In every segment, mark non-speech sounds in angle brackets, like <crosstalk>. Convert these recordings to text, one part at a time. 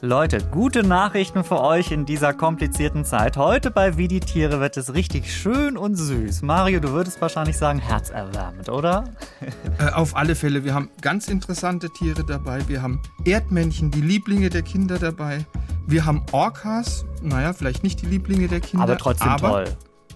Leute, gute Nachrichten für euch in dieser komplizierten Zeit. Heute bei Wie die Tiere wird es richtig schön und süß. Mario, du würdest wahrscheinlich sagen herzerwärmend, oder? <laughs> Äh, auf alle Fälle. Wir haben ganz interessante Tiere dabei. Wir haben Erdmännchen, die Lieblinge der Kinder dabei. Wir haben Orcas, naja, vielleicht nicht die Lieblinge der Kinder. Aber trotzdem aber toll.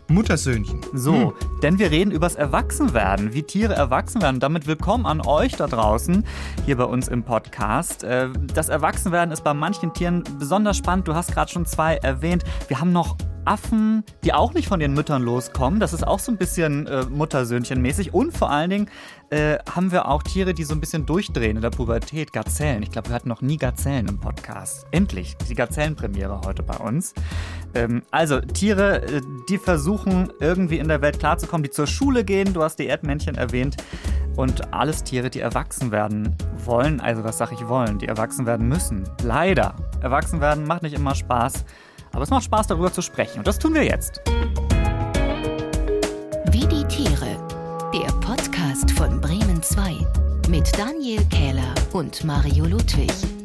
Muttersöhnchen. So, hm. denn wir reden übers Erwachsenwerden, wie Tiere erwachsen werden. Damit willkommen an euch da draußen, hier bei uns im Podcast. Äh, das Erwachsenwerden ist bei manchen Tieren besonders spannend. Du hast gerade schon zwei erwähnt. Wir haben noch Affen, die auch nicht von den Müttern loskommen. Das ist auch so ein bisschen äh, Muttersöhnchen-mäßig. Und vor allen Dingen äh, haben wir auch Tiere, die so ein bisschen durchdrehen in der Pubertät. Gazellen. Ich glaube, wir hatten noch nie Gazellen im Podcast. Endlich. Die Gazellenpremiere heute bei uns. Ähm, also Tiere, äh, die versuchen irgendwie in der Welt klarzukommen, die zur Schule gehen. Du hast die Erdmännchen erwähnt. Und alles Tiere, die erwachsen werden wollen. Also was sage ich wollen? Die erwachsen werden müssen. Leider. Erwachsen werden macht nicht immer Spaß. Aber es macht Spaß, darüber zu sprechen. Und das tun wir jetzt. Wie die Tiere. Der Podcast von Bremen 2 mit Daniel Kähler und Mario Ludwig.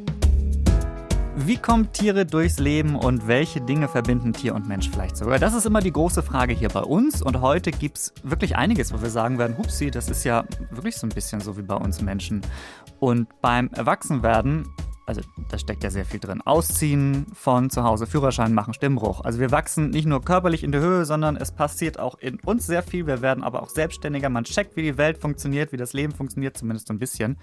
Wie kommen Tiere durchs Leben und welche Dinge verbinden Tier und Mensch vielleicht sogar? Das ist immer die große Frage hier bei uns. Und heute gibt es wirklich einiges, wo wir sagen werden, hupsi, das ist ja wirklich so ein bisschen so wie bei uns Menschen. Und beim Erwachsenwerden also da steckt ja sehr viel drin. Ausziehen von zu Hause, Führerschein machen, Stimmbruch. Also wir wachsen nicht nur körperlich in der Höhe, sondern es passiert auch in uns sehr viel. Wir werden aber auch selbstständiger. Man checkt, wie die Welt funktioniert, wie das Leben funktioniert, zumindest so ein bisschen.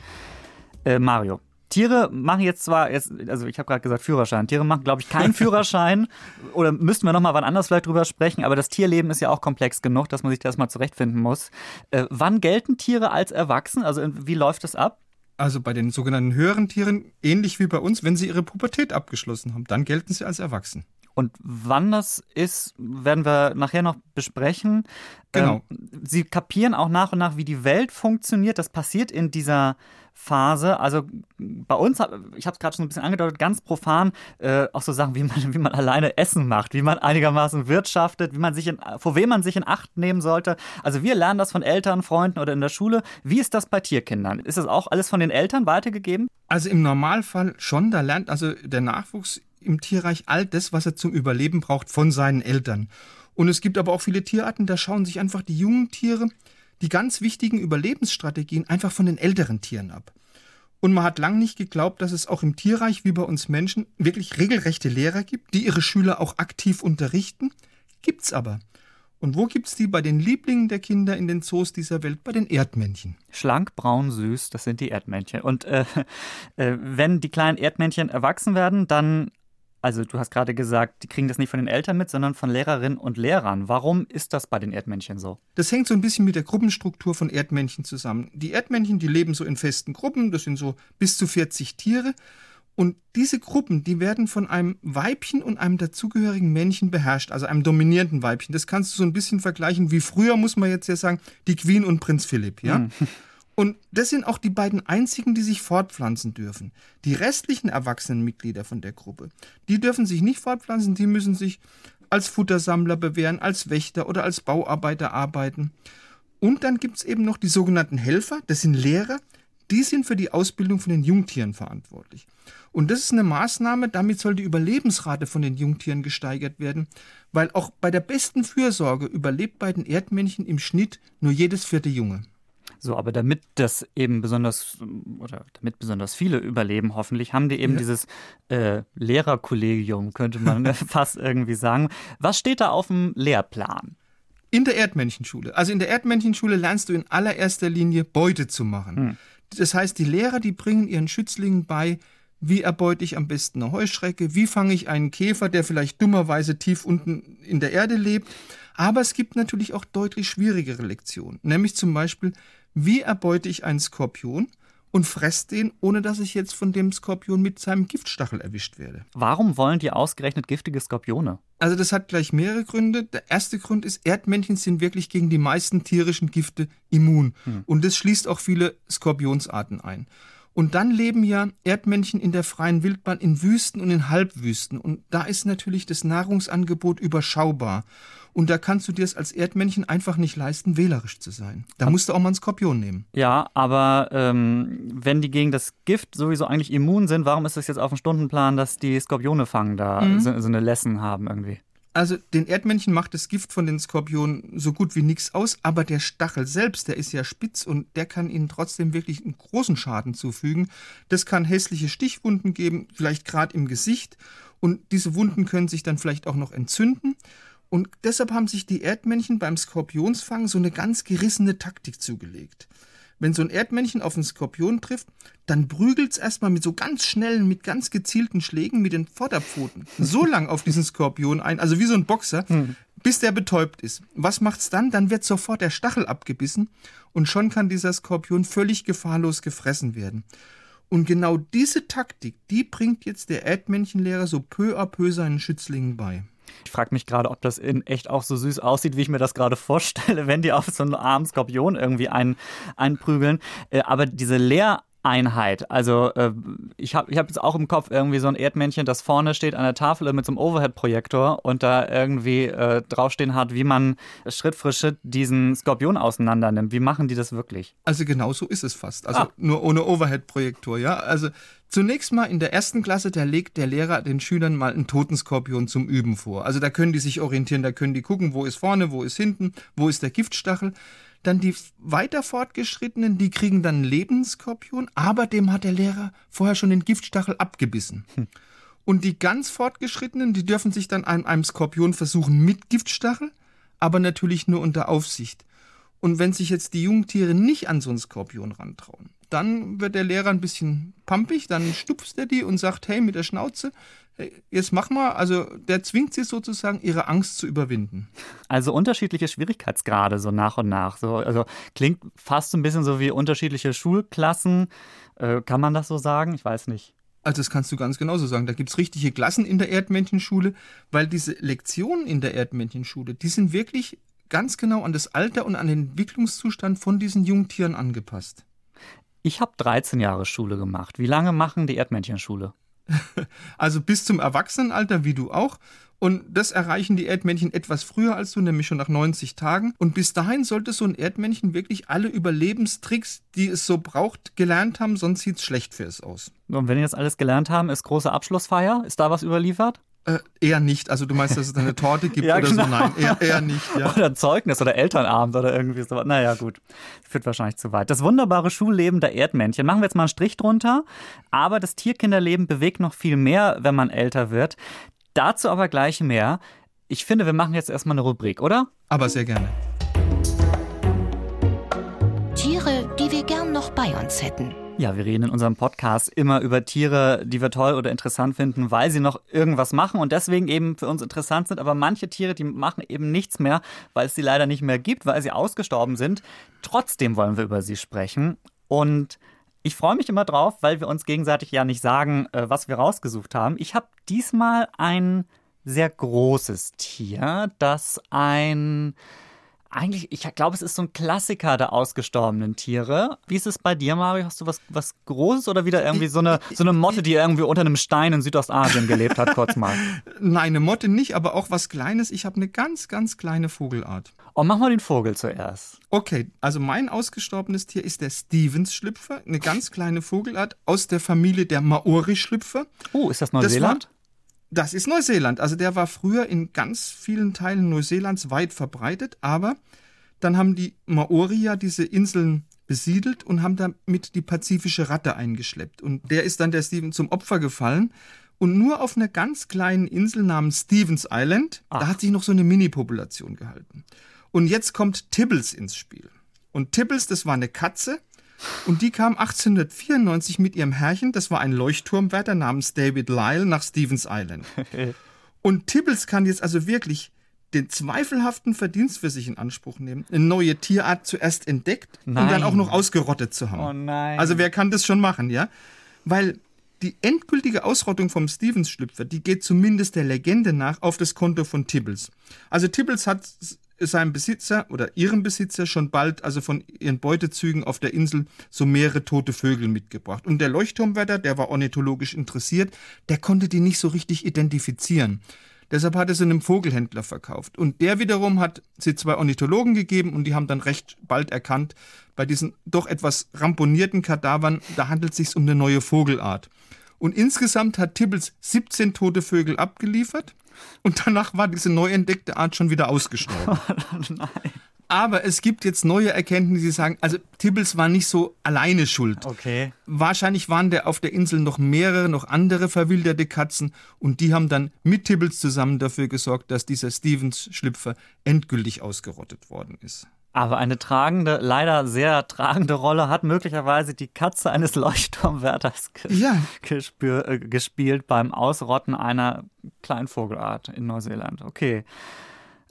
Äh, Mario. Tiere machen jetzt zwar, jetzt, also ich habe gerade gesagt Führerschein. Tiere machen, glaube ich, keinen <laughs> Führerschein. Oder müssten wir nochmal wann anders vielleicht drüber sprechen. Aber das Tierleben ist ja auch komplex genug, dass man sich das mal zurechtfinden muss. Äh, wann gelten Tiere als erwachsen? Also wie läuft das ab? also bei den sogenannten höheren Tieren, ähnlich wie bei uns, wenn sie ihre Pubertät abgeschlossen haben, dann gelten sie als erwachsen. Und wann das ist, werden wir nachher noch besprechen. Genau. Ähm, sie kapieren auch nach und nach, wie die Welt funktioniert. Das passiert in dieser Phase. Also bei uns, ich habe es gerade schon ein bisschen angedeutet, ganz profan, äh, auch so Sachen, wie man, <laughs> wie man alleine Essen macht, wie man einigermaßen wirtschaftet, wie man sich in, vor wem man sich in Acht nehmen sollte. Also wir lernen das von Eltern, Freunden oder in der Schule. Wie ist das bei Tierkindern? Ist das auch alles von den Eltern weitergegeben? Also im Normalfall schon. Da lernt also der Nachwuchs im Tierreich all das, was er zum Überleben braucht, von seinen Eltern. Und es gibt aber auch viele Tierarten, da schauen sich einfach die jungen Tiere die ganz wichtigen Überlebensstrategien einfach von den älteren Tieren ab. Und man hat lang nicht geglaubt, dass es auch im Tierreich wie bei uns Menschen wirklich regelrechte Lehrer gibt, die ihre Schüler auch aktiv unterrichten. Gibt's aber. Und wo gibt's die? Bei den Lieblingen der Kinder in den Zoos dieser Welt, bei den Erdmännchen. Schlank, braun, süß, das sind die Erdmännchen. Und äh, <laughs> äh, wenn die kleinen Erdmännchen erwachsen werden, dann also du hast gerade gesagt, die kriegen das nicht von den Eltern mit, sondern von Lehrerinnen und Lehrern. Warum ist das bei den Erdmännchen so? Das hängt so ein bisschen mit der Gruppenstruktur von Erdmännchen zusammen. Die Erdmännchen, die leben so in festen Gruppen, das sind so bis zu 40 Tiere. Und diese Gruppen, die werden von einem Weibchen und einem dazugehörigen Männchen beherrscht, also einem dominierenden Weibchen. Das kannst du so ein bisschen vergleichen wie früher, muss man jetzt ja sagen, die Queen und Prinz Philipp, ja? Mhm. <laughs> Und das sind auch die beiden einzigen, die sich fortpflanzen dürfen. Die restlichen erwachsenen Mitglieder von der Gruppe, die dürfen sich nicht fortpflanzen, die müssen sich als Futtersammler bewähren, als Wächter oder als Bauarbeiter arbeiten. Und dann gibt es eben noch die sogenannten Helfer, das sind Lehrer, die sind für die Ausbildung von den Jungtieren verantwortlich. Und das ist eine Maßnahme, damit soll die Überlebensrate von den Jungtieren gesteigert werden, weil auch bei der besten Fürsorge überlebt bei den Erdmännchen im Schnitt nur jedes vierte Junge. So, aber damit das eben besonders oder damit besonders viele überleben, hoffentlich, haben die eben ja. dieses äh, Lehrerkollegium, könnte man <laughs> fast irgendwie sagen. Was steht da auf dem Lehrplan? In der Erdmännchenschule. Also in der Erdmännchenschule lernst du in allererster Linie Beute zu machen. Hm. Das heißt, die Lehrer, die bringen ihren Schützlingen bei, wie erbeute ich am besten eine Heuschrecke, wie fange ich einen Käfer, der vielleicht dummerweise tief unten in der Erde lebt. Aber es gibt natürlich auch deutlich schwierigere Lektionen, nämlich zum Beispiel, wie erbeute ich einen Skorpion und fresse den, ohne dass ich jetzt von dem Skorpion mit seinem Giftstachel erwischt werde. Warum wollen die ausgerechnet giftige Skorpione? Also das hat gleich mehrere Gründe. Der erste Grund ist, Erdmännchen sind wirklich gegen die meisten tierischen Gifte immun. Hm. Und das schließt auch viele Skorpionsarten ein. Und dann leben ja Erdmännchen in der freien Wildbahn in Wüsten und in Halbwüsten. Und da ist natürlich das Nahrungsangebot überschaubar. Und da kannst du dir es als Erdmännchen einfach nicht leisten, wählerisch zu sein. Da musst du auch mal einen Skorpion nehmen. Ja, aber ähm, wenn die gegen das Gift sowieso eigentlich immun sind, warum ist es jetzt auf dem Stundenplan, dass die Skorpione fangen da mhm. so, so eine Lesson haben irgendwie? Also den Erdmännchen macht das Gift von den Skorpionen so gut wie nichts aus, aber der Stachel selbst, der ist ja spitz und der kann ihnen trotzdem wirklich einen großen Schaden zufügen. Das kann hässliche Stichwunden geben, vielleicht gerade im Gesicht und diese Wunden können sich dann vielleicht auch noch entzünden. Und deshalb haben sich die Erdmännchen beim Skorpionsfang so eine ganz gerissene Taktik zugelegt. Wenn so ein Erdmännchen auf einen Skorpion trifft, dann prügelt es erstmal mit so ganz schnellen, mit ganz gezielten Schlägen mit den Vorderpfoten <laughs> so lang auf diesen Skorpion ein, also wie so ein Boxer, hm. bis der betäubt ist. Was macht's dann? Dann wird sofort der Stachel abgebissen und schon kann dieser Skorpion völlig gefahrlos gefressen werden. Und genau diese Taktik, die bringt jetzt der Erdmännchenlehrer so peu à peu seinen Schützlingen bei. Ich frage mich gerade, ob das in echt auch so süß aussieht, wie ich mir das gerade vorstelle, <laughs> wenn die auf so einen armen Skorpion irgendwie ein, einprügeln. Äh, aber diese Lehr Einheit. Also äh, ich habe ich hab jetzt auch im Kopf irgendwie so ein Erdmännchen, das vorne steht an der Tafel mit so einem Overhead-Projektor und da irgendwie äh, draufstehen hat, wie man Schritt für Schritt diesen Skorpion auseinander nimmt. Wie machen die das wirklich? Also genau so ist es fast. Also ah. nur ohne Overhead-Projektor, ja. Also Zunächst mal in der ersten Klasse, da legt der Lehrer den Schülern mal einen Totenskorpion zum Üben vor. Also da können die sich orientieren, da können die gucken, wo ist vorne, wo ist hinten, wo ist der Giftstachel. Dann die weiter fortgeschrittenen, die kriegen dann einen Lebensskorpion, aber dem hat der Lehrer vorher schon den Giftstachel abgebissen. Hm. Und die ganz fortgeschrittenen, die dürfen sich dann an einem Skorpion versuchen mit Giftstachel, aber natürlich nur unter Aufsicht. Und wenn sich jetzt die Jungtiere nicht an so einen Skorpion rantrauen, dann wird der Lehrer ein bisschen pampig, dann stupst er die und sagt, hey, mit der Schnauze, jetzt mach mal, also der zwingt sie sozusagen, ihre Angst zu überwinden. Also unterschiedliche Schwierigkeitsgrade so nach und nach. So, also klingt fast so ein bisschen so wie unterschiedliche Schulklassen. Äh, kann man das so sagen? Ich weiß nicht. Also das kannst du ganz genauso sagen. Da gibt es richtige Klassen in der Erdmännchenschule, weil diese Lektionen in der Erdmännchenschule, die sind wirklich ganz genau an das Alter und an den Entwicklungszustand von diesen Jungtieren angepasst. Ich habe 13 Jahre Schule gemacht. Wie lange machen die Erdmännchenschule? <laughs> Also bis zum Erwachsenenalter, wie du auch. Und das erreichen die Erdmännchen etwas früher als du, nämlich schon nach 90 Tagen. Und bis dahin sollte so ein Erdmännchen wirklich alle Überlebenstricks, die es so braucht, gelernt haben, sonst sieht es schlecht für es aus. Und wenn die jetzt alles gelernt haben, ist große Abschlussfeier? Ist da was überliefert? Äh, eher nicht. Also du meinst, dass es eine Torte gibt <laughs> ja, oder genau. so? Nein, eher, eher nicht. Ja. Oder ein Zeugnis oder Elternabend oder irgendwie so. Naja, gut. Führt wahrscheinlich zu weit. Das wunderbare Schulleben der Erdmännchen. Machen wir jetzt mal einen Strich drunter. Aber das Tierkinderleben bewegt noch viel mehr, wenn man älter wird. Dazu aber gleich mehr. Ich finde, wir machen jetzt erstmal eine Rubrik, oder? Aber sehr gerne. Tiere, die wir gern noch bei uns hätten. Ja, wir reden in unserem Podcast immer über Tiere, die wir toll oder interessant finden, weil sie noch irgendwas machen und deswegen eben für uns interessant sind. Aber manche Tiere, die machen eben nichts mehr, weil es sie leider nicht mehr gibt, weil sie ausgestorben sind. Trotzdem wollen wir über sie sprechen. Und ich freue mich immer drauf, weil wir uns gegenseitig ja nicht sagen, äh, was wir rausgesucht haben. Ich habe diesmal ein sehr großes Tier, das ein eigentlich, ich glaube, es ist so ein Klassiker der ausgestorbenen Tiere. Wie ist es bei dir, Mario? Hast du was, was Großes oder wieder irgendwie so eine, so eine Motte, die irgendwie unter einem Stein in Südostasien gelebt hat, kurz mal? <laughs> Nein, eine Motte nicht, aber auch was Kleines. Ich habe eine ganz, ganz kleine Vogelart. Oh, mach mal den Vogel zuerst. Okay, also mein ausgestorbenes Tier ist der Stevens-Schlüpfer, eine ganz kleine Vogelart aus der Familie der Maori-Schlüpfer. Oh, ist das Neuseeland? Das ist Neuseeland. Also der war früher in ganz vielen Teilen Neuseelands weit verbreitet, aber dann haben die Maori ja diese Inseln besiedelt und haben damit die pazifische Ratte eingeschleppt. Und der ist dann der Steven zum Opfer gefallen. Und nur auf einer ganz kleinen Insel namens Stevens Island, Ach. da hat sich noch so eine Mini-Population gehalten. Und jetzt kommt Tibbles ins Spiel. Und Tibbles, das war eine Katze, und die kam 1894 mit ihrem Herrchen, das war ein Leuchtturmwärter namens David Lyle, nach Stevens Island. <laughs> Und Tibbles kann jetzt also wirklich den zweifelhaften Verdienst für sich in Anspruch nehmen, eine neue Tierart zuerst entdeckt nein. und dann auch noch ausgerottet zu haben. Oh nein. Also wer kann das schon machen, ja? Weil die endgültige Ausrottung vom Stevens-Schlüpfer, die geht zumindest der Legende nach auf das Konto von Tibbles. Also Tibbles hat seinem Besitzer oder ihrem Besitzer schon bald, also von ihren Beutezügen auf der Insel, so mehrere tote Vögel mitgebracht. Und der Leuchtturmwärter, der war ornithologisch interessiert, der konnte die nicht so richtig identifizieren. Deshalb hat er sie einem Vogelhändler verkauft. Und der wiederum hat sie zwei Ornithologen gegeben und die haben dann recht bald erkannt, bei diesen doch etwas ramponierten Kadavern, da handelt es sich um eine neue Vogelart. Und insgesamt hat Tibbles 17 tote Vögel abgeliefert und danach war diese neu entdeckte Art schon wieder ausgestorben. <laughs> Nein. Aber es gibt jetzt neue Erkenntnisse, die sagen, also Tibbles war nicht so alleine schuld. Okay. Wahrscheinlich waren der auf der Insel noch mehrere, noch andere verwilderte Katzen und die haben dann mit Tibbles zusammen dafür gesorgt, dass dieser Stevens-Schlüpfer endgültig ausgerottet worden ist. Aber eine tragende, leider sehr tragende Rolle hat möglicherweise die Katze eines <laughs> Leuchtturmwärters ja. Äh, gespielt beim Ausrotten einer Kleinvogelart in Neuseeland. Okay.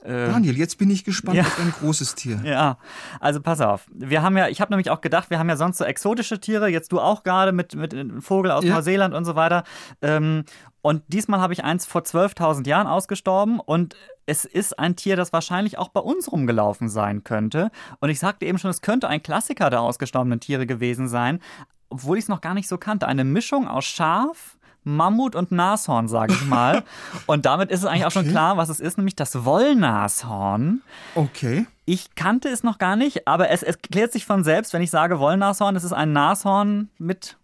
Äh, Daniel, jetzt bin ich gespannt ja. auf ein großes Tier. <laughs> Ja, also pass auf. Wir haben ja, ich habe nämlich auch gedacht, wir haben ja sonst so exotische Tiere, jetzt du auch gerade mit, mit Vogel aus ja. Neuseeland und so weiter. Ähm, und diesmal habe ich eins vor 12.000 Jahren ausgestorben und es ist ein Tier, das wahrscheinlich auch bei uns rumgelaufen sein könnte. Und ich sagte eben schon, es könnte ein Klassiker der ausgestorbenen Tiere gewesen sein, obwohl ich es noch gar nicht so kannte. Eine Mischung aus Schaf, Mammut und Nashorn, sage ich mal. <laughs> und damit ist es eigentlich okay. auch schon klar, was es ist, nämlich das Wollnashorn. Okay. Ich kannte es noch gar nicht, aber es erklärt sich von selbst, wenn ich sage Wollnashorn, es ist ein Nashorn mit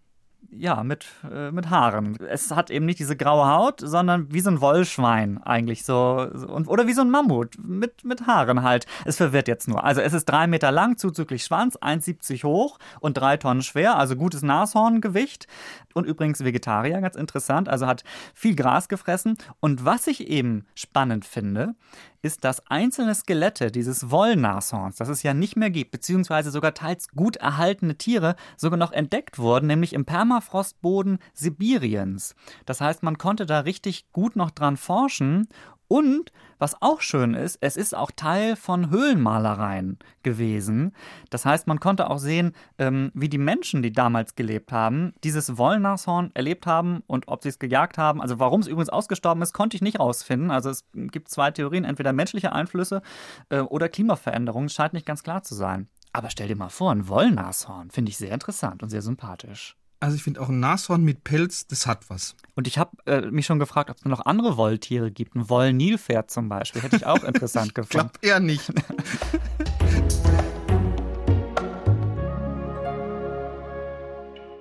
ja, mit, äh, mit Haaren. Es hat eben nicht diese graue Haut, sondern wie so ein Wollschwein eigentlich so. Und, oder wie so ein Mammut mit, mit Haaren halt. Es verwirrt jetzt nur. Also es ist drei Meter lang, zuzüglich Schwanz, 1,70 hoch und drei Tonnen schwer, also gutes Nashorngewicht. Und übrigens Vegetarier, ganz interessant, also hat viel Gras gefressen. Und was ich eben spannend finde, ist, dass einzelne Skelette dieses Wollnashorns, das es ja nicht mehr gibt, beziehungsweise sogar teils gut erhaltene Tiere, sogar noch entdeckt wurden, nämlich im Permafrostboden Sibiriens. Das heißt, man konnte da richtig gut noch dran forschen und was auch schön ist, es ist auch Teil von Höhlenmalereien gewesen. Das heißt, man konnte auch sehen, ähm, wie die Menschen, die damals gelebt haben, dieses Wollnashorn erlebt haben und ob sie es gejagt haben. Also warum es übrigens ausgestorben ist, konnte ich nicht rausfinden. Also es gibt zwei Theorien, entweder menschliche Einflüsse äh, oder Klimaveränderungen. Scheint nicht ganz klar zu sein. Aber stell dir mal vor, ein Wollnashorn finde ich sehr interessant und sehr sympathisch. Also ich finde auch ein Nashorn mit Pelz, das hat was. Und ich habe äh, mich schon gefragt, ob es noch andere Wolltiere gibt. Ein Wollnilpferd zum Beispiel. Hätte ich auch <laughs> interessant gefunden. Klappt eher nicht. <laughs>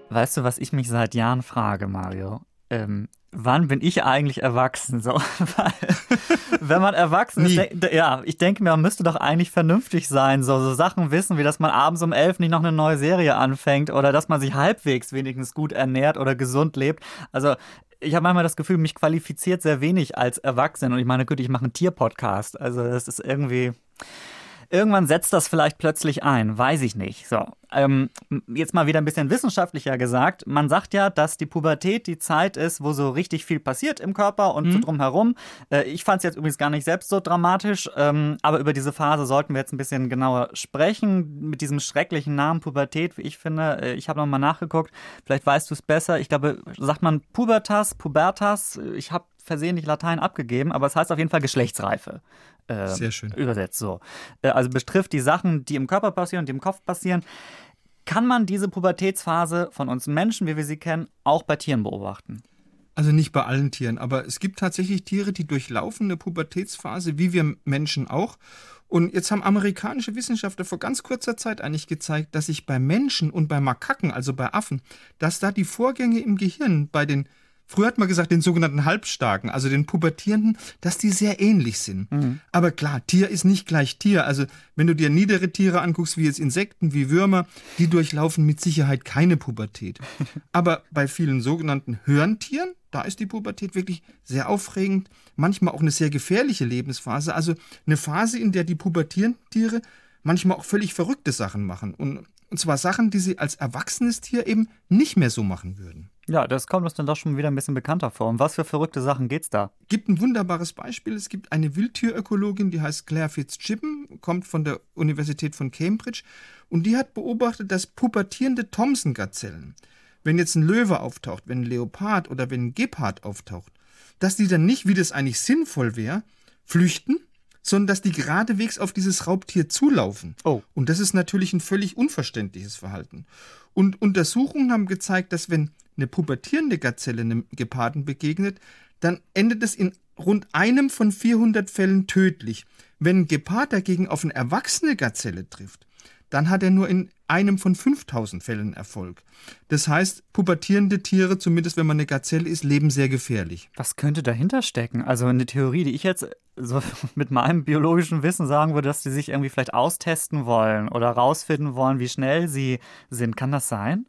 weißt du, was ich mich seit Jahren frage, Mario? Ähm, wann bin ich eigentlich erwachsen? So, <laughs> wenn man erwachsen ist, ja, ich denke mir, man müsste doch eigentlich vernünftig sein, so, so Sachen wissen, wie dass man abends um elf nicht noch eine neue Serie anfängt oder dass man sich halbwegs wenigstens gut ernährt oder gesund lebt. Also ich habe manchmal das Gefühl, mich qualifiziert sehr wenig als Erwachsenen und ich meine, gut, ich mache einen Tierpodcast. Also das ist irgendwie Irgendwann setzt das vielleicht plötzlich ein, weiß ich nicht. So, ähm, jetzt mal wieder ein bisschen wissenschaftlicher gesagt. Man sagt ja, dass die Pubertät die Zeit ist, wo so richtig viel passiert im Körper und mhm. so drumherum. Äh, ich fand es jetzt übrigens gar nicht selbst so dramatisch, ähm, aber über diese Phase sollten wir jetzt ein bisschen genauer sprechen. Mit diesem schrecklichen Namen Pubertät, wie ich finde. Äh, ich habe nochmal nachgeguckt. Vielleicht weißt du es besser. Ich glaube, sagt man Pubertas, Pubertas. Ich habe versehentlich Latein abgegeben, aber es heißt auf jeden Fall Geschlechtsreife. Äh, Sehr schön. Übersetzt so. Äh, also betrifft die Sachen, die im Körper passieren, die im Kopf passieren. Kann man diese Pubertätsphase von uns Menschen, wie wir sie kennen, auch bei Tieren beobachten? Also nicht bei allen Tieren, aber es gibt tatsächlich Tiere, die durchlaufen eine Pubertätsphase, wie wir Menschen auch. Und jetzt haben amerikanische Wissenschaftler vor ganz kurzer Zeit eigentlich gezeigt, dass sich bei Menschen und bei Makaken, also bei Affen, dass da die Vorgänge im Gehirn bei den Früher hat man gesagt, den sogenannten Halbstarken, also den Pubertierenden, dass die sehr ähnlich sind. Mhm. Aber klar, Tier ist nicht gleich Tier. Also wenn du dir niedere Tiere anguckst, wie jetzt Insekten, wie Würmer, die durchlaufen mit Sicherheit keine Pubertät. <laughs> Aber bei vielen sogenannten Hörntieren, da ist die Pubertät wirklich sehr aufregend, manchmal auch eine sehr gefährliche Lebensphase. Also eine Phase, in der die pubertierenden Tiere manchmal auch völlig verrückte Sachen machen. Und, und zwar Sachen, die sie als erwachsenes Tier eben nicht mehr so machen würden. Ja, das kommt uns dann doch schon wieder ein bisschen bekannter vor. Um was für verrückte Sachen geht's da? Gibt ein wunderbares Beispiel. Es gibt eine Wildtierökologin, die heißt Claire Fitzgibbon, kommt von der Universität von Cambridge und die hat beobachtet, dass pubertierende Thomson-Gazellen, wenn jetzt ein Löwe auftaucht, wenn ein Leopard oder wenn ein Gepard auftaucht, dass die dann nicht, wie das eigentlich sinnvoll wäre, flüchten, sondern dass die geradewegs auf dieses Raubtier zulaufen. Oh. Und das ist natürlich ein völlig unverständliches Verhalten. Und Untersuchungen haben gezeigt, dass wenn eine pubertierende Gazelle einem Geparden begegnet, dann endet es in rund einem von 400 Fällen tödlich. Wenn ein Gepard dagegen auf eine erwachsene Gazelle trifft, dann hat er nur in einem von 5000 Fällen Erfolg. Das heißt, pubertierende Tiere, zumindest wenn man eine Gazelle ist, leben sehr gefährlich. Was könnte dahinter stecken? Also eine Theorie, die ich jetzt so <laughs> mit meinem biologischen Wissen sagen würde, dass die sich irgendwie vielleicht austesten wollen oder rausfinden wollen, wie schnell sie sind. Kann das sein?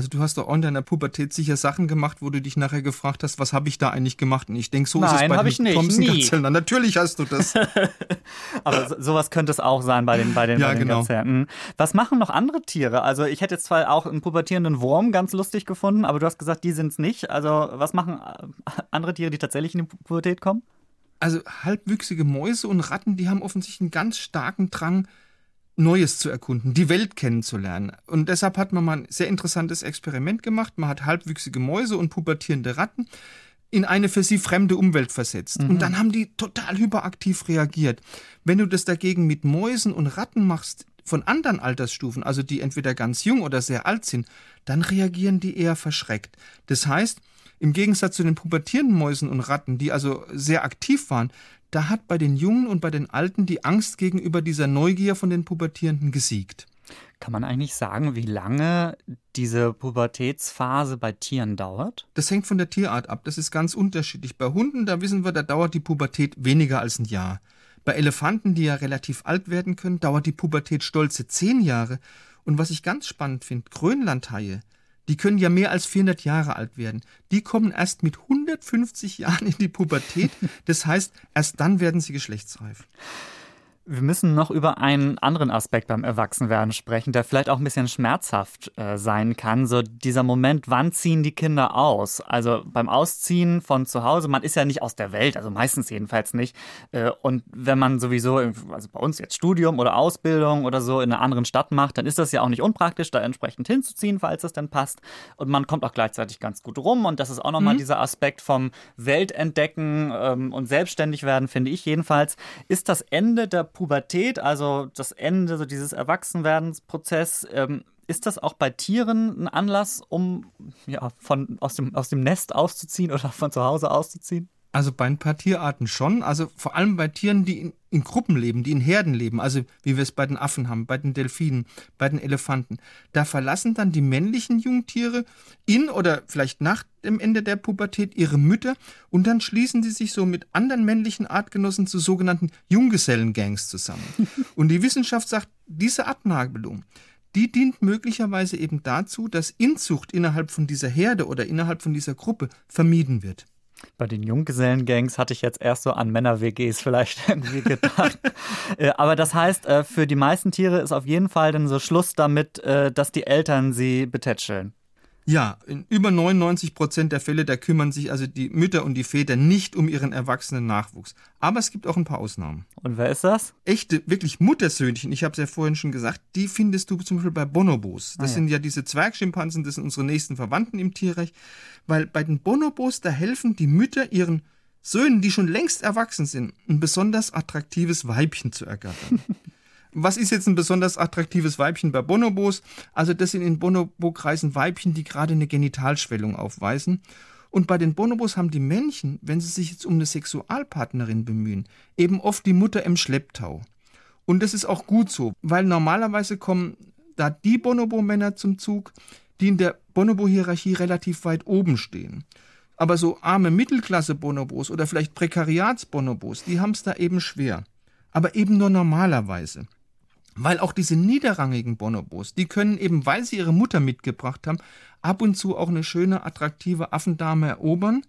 Also du hast doch auch in deiner Pubertät sicher Sachen gemacht, wo du dich nachher gefragt hast, was habe ich da eigentlich gemacht? Und ich denke, so Nein, ist es bei den den Thompson-Gazellen. Natürlich hast du das. <laughs> Aber so, sowas könnte es auch sein bei den, bei den, ja, bei den genau. Gazellen. Was machen noch andere Tiere? Also ich hätte jetzt zwar auch einen pubertierenden Wurm ganz lustig gefunden, aber du hast gesagt, die sind es nicht. Also was machen äh, andere Tiere, die tatsächlich in die Pubertät kommen? Also halbwüchsige Mäuse und Ratten, die haben offensichtlich einen ganz starken Drang, Neues zu erkunden, die Welt kennenzulernen. Und deshalb hat man mal ein sehr interessantes Experiment gemacht. Man hat halbwüchsige Mäuse und pubertierende Ratten in eine für sie fremde Umwelt versetzt. Und dann haben die total hyperaktiv reagiert. Wenn du das dagegen mit Mäusen und Ratten machst, von anderen Altersstufen, also die entweder ganz jung oder sehr alt sind, dann reagieren die eher verschreckt. Das heißt, im Gegensatz zu den pubertierenden Mäusen und Ratten, die also sehr aktiv waren, da hat bei den Jungen und bei den Alten die Angst gegenüber dieser Neugier von den Pubertierenden gesiegt. Kann man eigentlich sagen, wie lange diese Pubertätsphase bei Tieren dauert? Das hängt von der Tierart ab. Das ist ganz unterschiedlich. Bei Hunden, da wissen wir, da dauert die Pubertät weniger als ein Jahr. Bei Elefanten, die ja relativ alt werden können, dauert die Pubertät stolze zehn Jahre. Und was ich ganz spannend finde, Grönlandhaie, die können ja mehr als 400 Jahre alt werden. Die kommen erst mit 150 Jahren in die Pubertät. Das heißt, erst dann werden sie geschlechtsreif. Wir müssen noch über einen anderen Aspekt beim Erwachsenwerden sprechen, der vielleicht auch ein bisschen schmerzhaft äh, sein kann. So dieser Moment, wann ziehen die Kinder aus? Also beim Ausziehen von zu Hause, man ist ja nicht aus der Welt, also meistens jedenfalls nicht. Äh, und wenn man sowieso, also bei uns jetzt Studium oder Ausbildung oder so in einer anderen Stadt macht, dann ist das ja auch nicht unpraktisch, da entsprechend hinzuziehen, falls das dann passt. Und man kommt auch gleichzeitig ganz gut rum. Und das ist auch nochmal mhm. dieser Aspekt vom Weltentdecken ähm, und selbstständig werden, finde ich jedenfalls. Ist das Ende der Pubertät, also das Ende so dieses Erwachsenwerdensprozess, ähm, ist das auch bei Tieren ein Anlass, um ja, von, aus, dem, aus dem Nest auszuziehen oder von zu Hause auszuziehen? Also bei ein paar Tierarten schon, also vor allem bei Tieren, die in, in, Gruppen leben, die in Herden leben, also wie wir es bei den Affen haben, bei den Delfinen, bei den Elefanten. Da verlassen dann die männlichen Jungtiere in oder vielleicht nach dem Ende der Pubertät ihre Mütter und dann schließen sie sich so mit anderen männlichen Artgenossen zu sogenannten Junggesellengangs zusammen. <laughs> und die Wissenschaft sagt, diese Abnabelung, die dient möglicherweise eben dazu, dass Inzucht innerhalb von dieser Herde oder innerhalb von dieser Gruppe vermieden wird. Bei den Junggesellengangs hatte ich jetzt erst so an Männer-WGs vielleicht <laughs> irgendwie gedacht. Aber das heißt, für die meisten Tiere ist auf jeden Fall dann so Schluss damit, dass die Eltern sie betätscheln. Ja, in über 99 Prozent der Fälle, da kümmern sich also die Mütter und die Väter nicht um ihren erwachsenen Nachwuchs. Aber es gibt auch ein paar Ausnahmen. Und wer ist das? Echte, wirklich Muttersöhnchen, ich habe es ja vorhin schon gesagt, die findest du zum Beispiel bei Bonobos. Das ah, ja. sind ja diese Zwergschimpansen, das sind unsere nächsten Verwandten im Tierreich. Weil bei den Bonobos, da helfen die Mütter ihren Söhnen, die schon längst erwachsen sind, ein besonders attraktives Weibchen zu ergattern. <laughs> Was ist jetzt ein besonders attraktives Weibchen bei Bonobos? Also das sind in Bonobo-Kreisen Weibchen, die gerade eine Genitalschwellung aufweisen. Und bei den Bonobos haben die Männchen, wenn sie sich jetzt um eine Sexualpartnerin bemühen, eben oft die Mutter im Schlepptau. Und das ist auch gut so, weil normalerweise kommen da die Bonobo-Männer zum Zug, die in der Bonobo-Hierarchie relativ weit oben stehen. Aber so arme Mittelklasse-Bonobos oder vielleicht Prekariats-Bonobos, die haben es da eben schwer. Aber eben nur normalerweise. Weil auch diese niederrangigen Bonobos, die können eben, weil sie ihre Mutter mitgebracht haben, ab und zu auch eine schöne, attraktive Affendame erobern,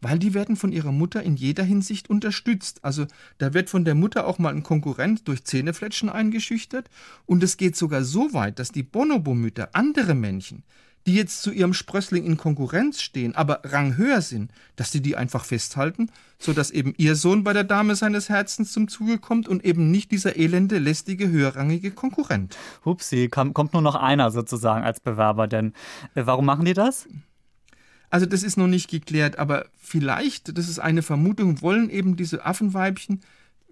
weil die werden von ihrer Mutter in jeder Hinsicht unterstützt. Also da wird von der Mutter auch mal ein Konkurrent durch Zähnefletschen eingeschüchtert und es geht sogar so weit, dass die Bonobo-Mütter andere Männchen, die jetzt zu ihrem Sprössling in Konkurrenz stehen, aber ranghöher sind, dass sie die einfach festhalten, sodass eben ihr Sohn bei der Dame seines Herzens zum Zuge kommt und eben nicht dieser elende, lästige, höherrangige Konkurrent. Hupsi, kommt nur noch einer sozusagen als Bewerber, denn äh, warum machen die das? Also das ist noch nicht geklärt, aber vielleicht, das ist eine Vermutung, wollen eben diese Affenweibchen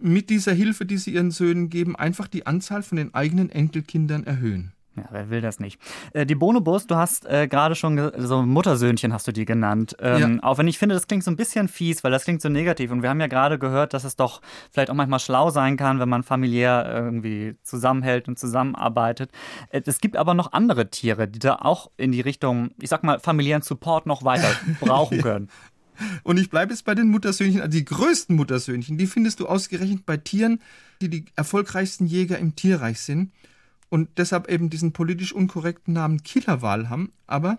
mit dieser Hilfe, die sie ihren Söhnen geben, einfach die Anzahl von den eigenen Enkelkindern erhöhen. Ja, wer will das nicht? Äh, die Bonobos, du hast äh, gerade schon so Muttersöhnchen hast du die genannt. Ähm, ja. Auch wenn ich finde, das klingt so ein bisschen fies, weil das klingt so negativ. Und wir haben ja gerade gehört, dass es doch vielleicht auch manchmal schlau sein kann, wenn man familiär irgendwie zusammenhält und zusammenarbeitet. Äh, es gibt aber noch andere Tiere, die da auch in die Richtung, ich sag mal, familiären Support noch weiter <laughs> brauchen können. Und ich bleibe jetzt bei den Muttersöhnchen. Also die größten Muttersöhnchen, die findest du ausgerechnet bei Tieren, die die erfolgreichsten Jäger im Tierreich sind und deshalb eben diesen politisch unkorrekten Namen Killerwal haben, aber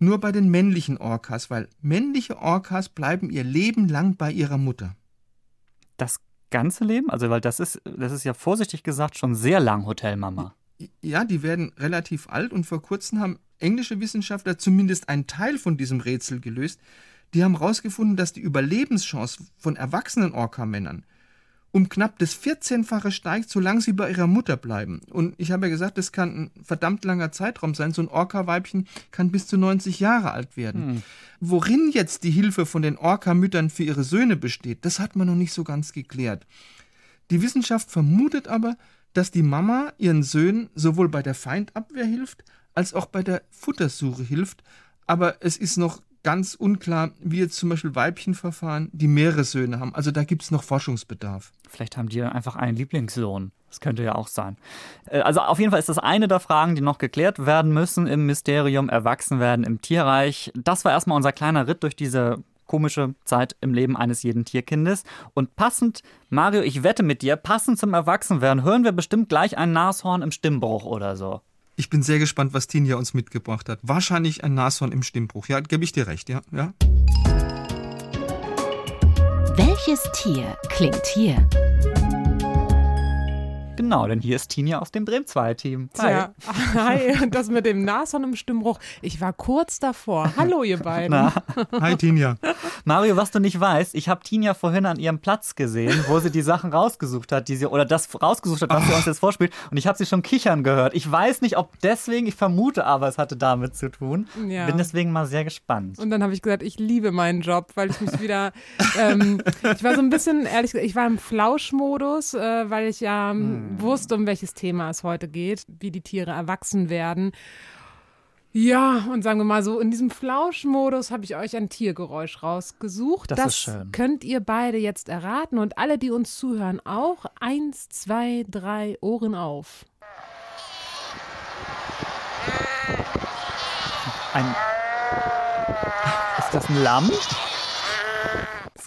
nur bei den männlichen Orcas, weil männliche Orcas bleiben ihr Leben lang bei ihrer Mutter. Das ganze Leben? Also, weil das ist, das ist ja vorsichtig gesagt schon sehr lang Hotelmama. Ja, die werden relativ alt und vor kurzem haben englische Wissenschaftler zumindest einen Teil von diesem Rätsel gelöst. Die haben herausgefunden, dass die Überlebenschance von erwachsenen Orca-Männern um knapp das 14-fache steigt, solange sie bei ihrer Mutter bleiben. Und ich habe ja gesagt, das kann ein verdammt langer Zeitraum sein. So ein Orca-Weibchen kann bis zu 90 Jahre alt werden. Hm. Worin jetzt die Hilfe von den Orca-Müttern für ihre Söhne besteht, das hat man noch nicht so ganz geklärt. Die Wissenschaft vermutet aber, dass die Mama ihren Söhnen sowohl bei der Feindabwehr hilft, als auch bei der Futtersuche hilft. Aber es ist noch ganz unklar, wie jetzt zum Beispiel Weibchenverfahren, die mehrere Söhne haben. Also da gibt es noch Forschungsbedarf. Vielleicht haben die einfach einen Lieblingssohn. Das könnte ja auch sein. Äh, also auf jeden Fall ist das eine der Fragen, die noch geklärt werden müssen im Mysterium Erwachsenwerden im Tierreich. Das war erstmal unser kleiner Ritt durch diese komische Zeit im Leben eines jeden Tierkindes. Und passend, Mario, ich wette mit dir, passend zum Erwachsenwerden hören wir bestimmt gleich ein Nashorn im Stimmbruch oder so. Ich bin sehr gespannt, was Tinja uns mitgebracht hat. Wahrscheinlich ein Nashorn im Stimmbruch. Ja, gebe ich dir recht, ja? ja? Welches Tier klingt hier? Genau, denn hier ist Tinja aus dem Bremen 2 Team. Hi. Ja, <laughs> hi, das mit dem Nashorn im Stimmbruch. Ich war kurz davor. Hallo, ihr <laughs> beiden. Na. Hi, Tinja. Mario, was du nicht weißt, ich habe Tinja vorhin an ihrem Platz gesehen, wo sie die Sachen rausgesucht hat, die sie, oder das rausgesucht hat, was sie uns jetzt vorspielt. Und ich habe sie schon kichern gehört. Ich weiß nicht, ob deswegen, ich vermute aber, es hatte damit zu tun. Ja. Bin deswegen mal sehr gespannt. Und dann habe ich gesagt, ich liebe meinen Job, weil ich mich wieder, ähm, ich war so ein bisschen, ehrlich gesagt, ich war im Flauschmodus, äh, weil ich ja hm wusste, um welches Thema es heute geht, wie die Tiere erwachsen werden. Ja, und sagen wir mal so, in diesem Flauschmodus habe ich euch ein Tiergeräusch rausgesucht. Das, das ist schön. könnt ihr beide jetzt erraten und alle, die uns zuhören, auch. Eins, zwei, drei, Ohren auf. Ein. <laughs> Ist das ein Lamm?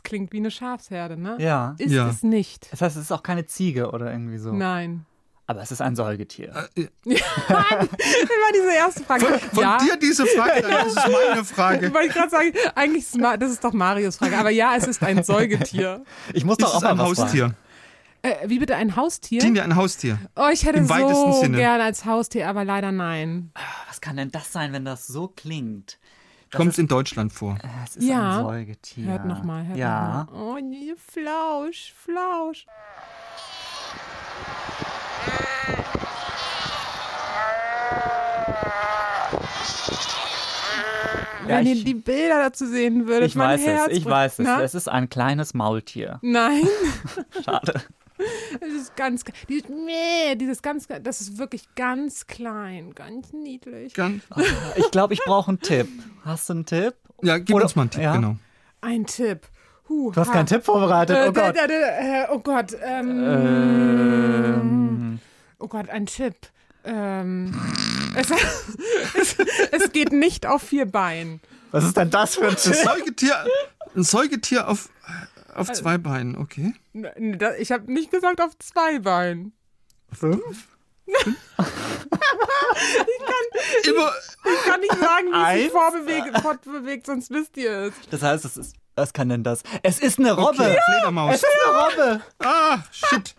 Klingt wie eine Schafsherde, ne? Ja. Ist ja. es nicht. Das heißt, es ist auch keine Ziege oder irgendwie so. Nein. Aber es ist ein Säugetier. Äh, <laughs> ja. das war diese erste Frage. Von, von ja. dir diese Frage, <laughs> das ist meine Frage. Wollte ich gerade sagen, eigentlich ist das ist doch Marios Frage. Aber ja, es ist ein Säugetier. Ich muss doch ist auch mal ein Haustier. Äh, wie bitte ein Haustier? Tinja, ein Haustier. Oh, ich hätte Im so gern als Haustier, aber leider nein. Ah, was kann denn das sein, wenn das so klingt? Kommt es in Deutschland vor? Äh, es ist ja. ein Säugetier. Hört nochmal. Hört ja. Noch mal. Oh nee, Flausch, Flausch. Ja, Wenn ihr die Bilder dazu sehen würdet, ich weiß Herz es, ich weiß es. Es ist ein kleines Maultier. Nein. <laughs> Schade. Es ist ganz, dieses, nee, dieses ganz, das ist wirklich ganz klein, ganz niedlich. Ganz. <laughs> Ich glaube, ich brauche einen Tipp. Hast du einen Tipp? Ja, gib Oder, uns mal einen Tipp, ja? genau. Ein Tipp. Huh, du hast ha. keinen Tipp vorbereitet. Äh, oh Gott. Äh, äh, oh Gott. Ähm, ähm. Oh Gott, ein Tipp. Ähm, <laughs> es, es, es, geht nicht auf vier Beinen. Was ist denn das für ein Tipp? Ein Säugetier, ein Säugetier auf auf also, zwei Beinen, okay. Ich habe nicht gesagt auf zwei Beinen. Fünf? <laughs> ich, kann, Immer, ich, kann nicht sagen, wie es sich vorbewegt, fortbewegt, sonst wisst ihr es. Das heißt, es ist. Was kann denn das? Es ist eine Robbe. Okay, Fledermaus. Es ist eine Robbe. Ah, shit.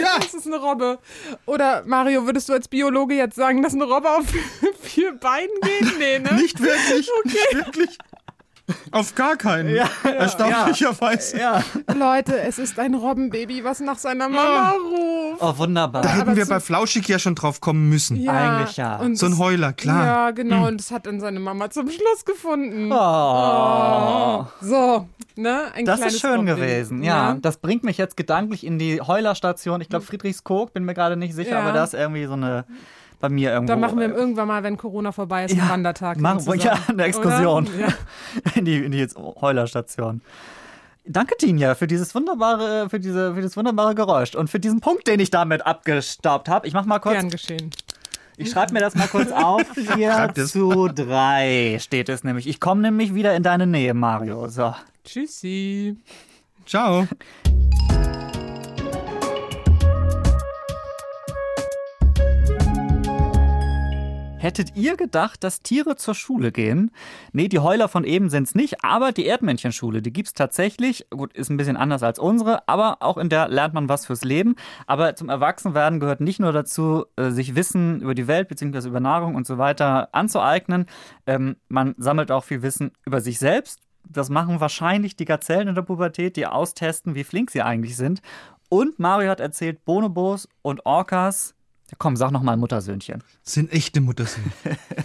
Ja. Es ist eine Robbe. Oder Mario, würdest du als Biologe jetzt sagen, dass eine Robbe auf <laughs> vier Beinen geht? Nee, ne? Nicht wirklich. Okay. Nicht wirklich. Auf gar keinen. <laughs> Ja, Erstaunlicherweise. Ja. Leute, es ist ein Robbenbaby, was nach seiner Mama oh. ruft. Oh, wunderbar. Da hätten wir bei Flauschig ja schon drauf kommen müssen. Ja, Eigentlich ja. Und so ein Heuler, klar. Ja, genau. Und das hat dann seine Mama zum Schluss gefunden. Oh. oh. So, ne? Ein das ist schön gewesen, ja. ja. Das bringt mich jetzt gedanklich in die Heulerstation. Ich glaube, Friedrichskoog, bin mir gerade nicht sicher, aber da ist irgendwie so eine bei mir irgendwo. Dann machen wir irgendwann mal, wenn Corona vorbei ist, einen Ja, Wandertag. machen wir- ja, eine Exkursion. Ja. <laughs> in die, in die jetzt Heulerstation. Danke, Tinja, für dieses wunderbare, für diese, für dieses wunderbare Geräusch und für diesen Punkt, den ich damit abgestaubt habe. Ich mach mal kurz, Gern geschehen. ich schreibe mir das mal kurz <laughs> auf. 4 Schreib das. zu 3 steht es nämlich. Ich komme nämlich wieder in deine Nähe, Mario. So. Tschüssi. Ciao. Hättet ihr gedacht, dass Tiere zur Schule gehen? Nee, die Heuler von eben sind's nicht, aber die Erdmännchenschule, die gibt's tatsächlich. Gut, ist ein bisschen anders als unsere, aber auch in der lernt man was fürs Leben. Aber zum Erwachsenwerden gehört nicht nur dazu, äh, sich Wissen über die Welt bzw. über Nahrung und so weiter anzueignen. Ähm, man sammelt auch viel Wissen über sich selbst. Das machen wahrscheinlich die Gazellen in der Pubertät, die austesten, wie flink sie eigentlich sind. Und Mario hat erzählt, Bonobos und Orcas. Ja, komm, sag noch mal Muttersöhnchen. Sind echte Muttersöhne.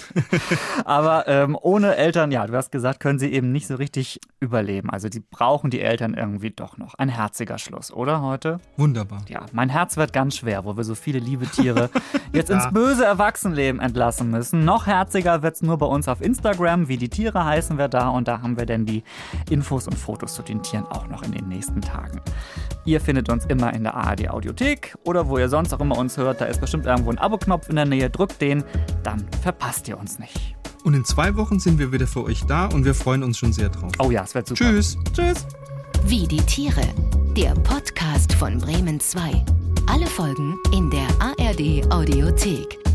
<laughs> Aber ähm, ohne Eltern, ja, du hast gesagt, können sie eben nicht so richtig überleben. Also die brauchen die Eltern irgendwie doch noch. Ein herziger Schluss, oder heute? Wunderbar. Ja, mein Herz wird ganz schwer, wo wir so viele liebe Tiere <laughs> jetzt ins böse Erwachsenenleben entlassen müssen. Noch herziger wird's nur bei uns auf Instagram. Wie die Tiere heißen wir da und da haben wir denn die Infos und Fotos zu den Tieren auch noch in den nächsten Tagen. Ihr findet uns immer in der ARD Audiothek oder wo ihr sonst auch immer uns hört. Da ist bestimmt irgendwo ein Abo-Knopf in der Nähe. Drückt den, dann verpasst ihr uns nicht. Und in zwei Wochen sind wir wieder für euch da und wir freuen uns schon sehr drauf. Oh ja, es wird super. Tschüss. Tschüss. Wie die Tiere. Der Podcast von Bremen 2. Alle Folgen in der ARD Audiothek.